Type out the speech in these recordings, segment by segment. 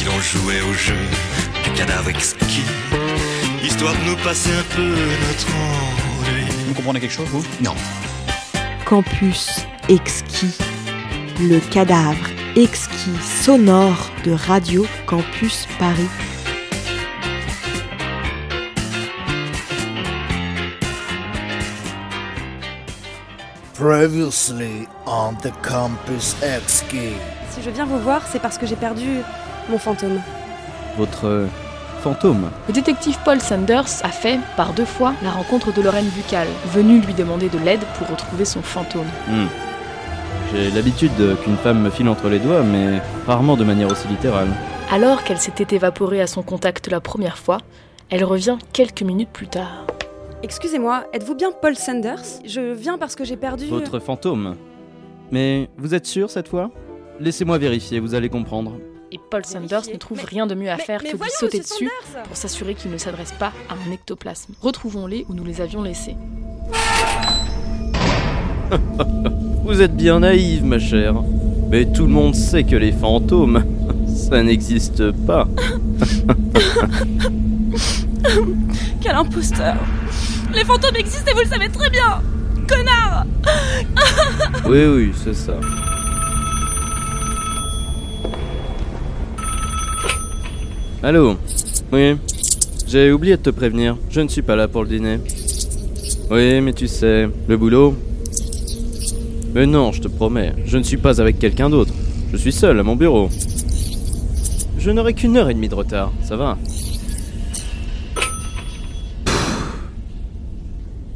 si l'on jouait au jeu du cadavre exquis, histoire de nous passer un peu notre ennui. Vous comprenez quelque chose, vous? Non. Campus exquis. Le cadavre exquis sonore de Radio Campus Paris. Previously on the Campus Exquis. Si je viens vous voir, c'est parce que j'ai perdu mon fantôme. Votre euh, fantôme Le détective Paul Sanders a fait, par deux fois, la rencontre de Lorraine Buccal, venue lui demander de l'aide pour retrouver son fantôme. Hmm. J'ai l'habitude qu'une femme me file entre les doigts, mais rarement de manière aussi littérale. Alors qu'elle s'était évaporée à son contact la première fois, elle revient quelques minutes plus tard. Excusez-moi, êtes-vous bien Paul Sanders? Je viens parce que j'ai perdu. Votre fantôme Mais vous êtes sûr cette fois? Laissez-moi vérifier, vous allez comprendre. Et Paul Sanders ne trouve rien de mieux à Mais- faire mais que de voyons, sauter monsieur dessus Sanders pour s'assurer qu'il ne s'adresse pas à un ectoplasme. Retrouvons-les où nous les avions laissés. Vous êtes bien naïve, ma chère. Mais tout le monde sait que les fantômes, ça n'existe pas. Quel imposteur Les fantômes existent et vous le savez très bien Connard Oui, oui, c'est ça. Allô Oui. J'ai oublié de te prévenir, je ne suis pas là pour le dîner. Oui, mais tu sais, le boulot. Mais non, je te promets, je ne suis pas avec quelqu'un d'autre. Je suis seul à mon bureau. Je n'aurai qu'une heure et demie de retard, ça va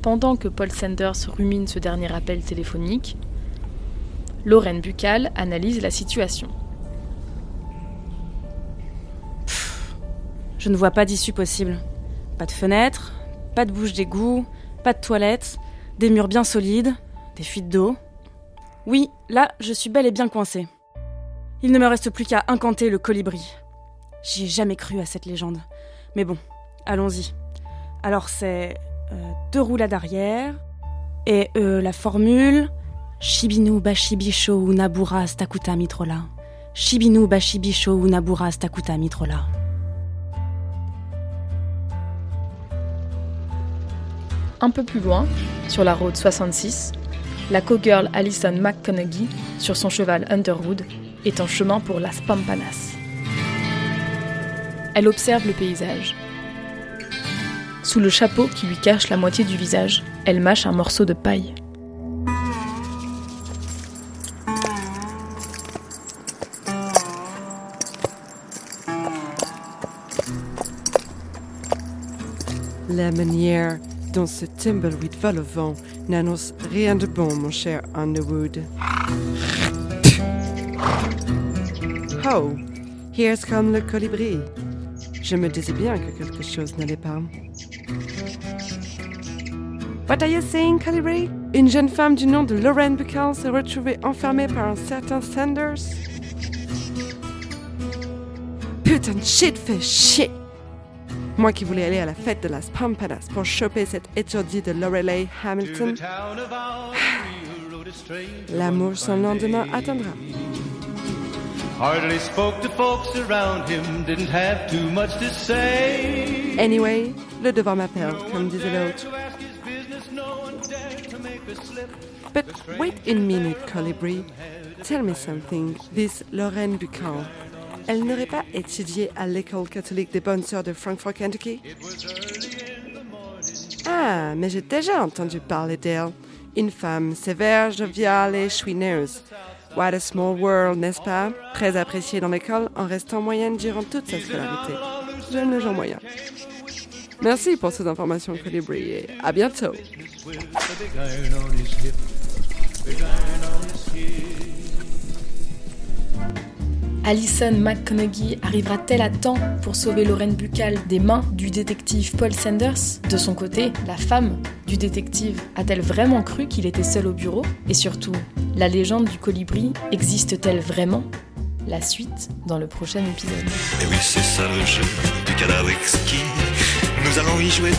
Pendant que Paul Sanders rumine ce dernier appel téléphonique, Lorraine Buccal analyse la situation. Je ne vois pas d'issue possible. Pas de fenêtre, pas de bouche d'égout, pas de toilette, des murs bien solides, des fuites d'eau. Oui, là, je suis bel et bien coincée. Il ne me reste plus qu'à incanter le colibri. J'y ai jamais cru à cette légende. Mais bon, allons-y. Alors c'est euh, deux roulades arrière et euh, la formule Shibinu bashibisho unabura stakuta mitrola. Shibinu bashibisho unabura stakuta mitrola. Un peu plus loin, sur la route 66, la cowgirl Alison McConaughey, sur son cheval Underwood, est en chemin pour Las Pampanas. Elle observe le paysage. Sous le chapeau qui lui cache la moitié du visage, elle mâche un morceau de paille. Dont ce tumbleweed va le vent n'annonce rien de bon, mon cher Underwood. Oh, here's comme le colibri. Je me disais bien que quelque chose n'allait pas. What are you saying, colibri? Une jeune femme du nom de Lauren Buccal s'est retrouvée enfermée par un certain Sanders? Putain shit fait chier! Moi qui voulais aller à la fête de Las Pampanas pour choper cette étourdie de Lorelei Hamilton, l'amour sans lendemain attendra. Hardly spoke to folks around him, didn't have too much to say. Anyway, le devoir m'appelle, comme disait l'autre. But wait a minute, Colibri. Tell me something. This Lorraine Buchan, elle n'aurait pas étudié à l'école catholique des Bonnes Sœurs de Frankfort, Kentucky? Ah, mais j'ai déjà entendu parler d'elle. Une femme sévère, joviale et chouineuse. What a small world, n'est-ce pas? Très appréciée dans l'école en restant moyenne durant toute sa scolarité. J'aime les gens moyens. Merci pour ces informations, Colibri, et à bientôt. Alison McConaughey arrivera-t-elle à temps pour sauver Lorraine Buccal des mains du détective Paul Sanders? De son côté, la femme du détective a-t-elle vraiment cru qu'il était seul au bureau? Et surtout, la légende du colibri existe-t-elle vraiment? La suite dans le prochain épisode. Et oui, c'est ça le jeu du. Nous allons y jouer.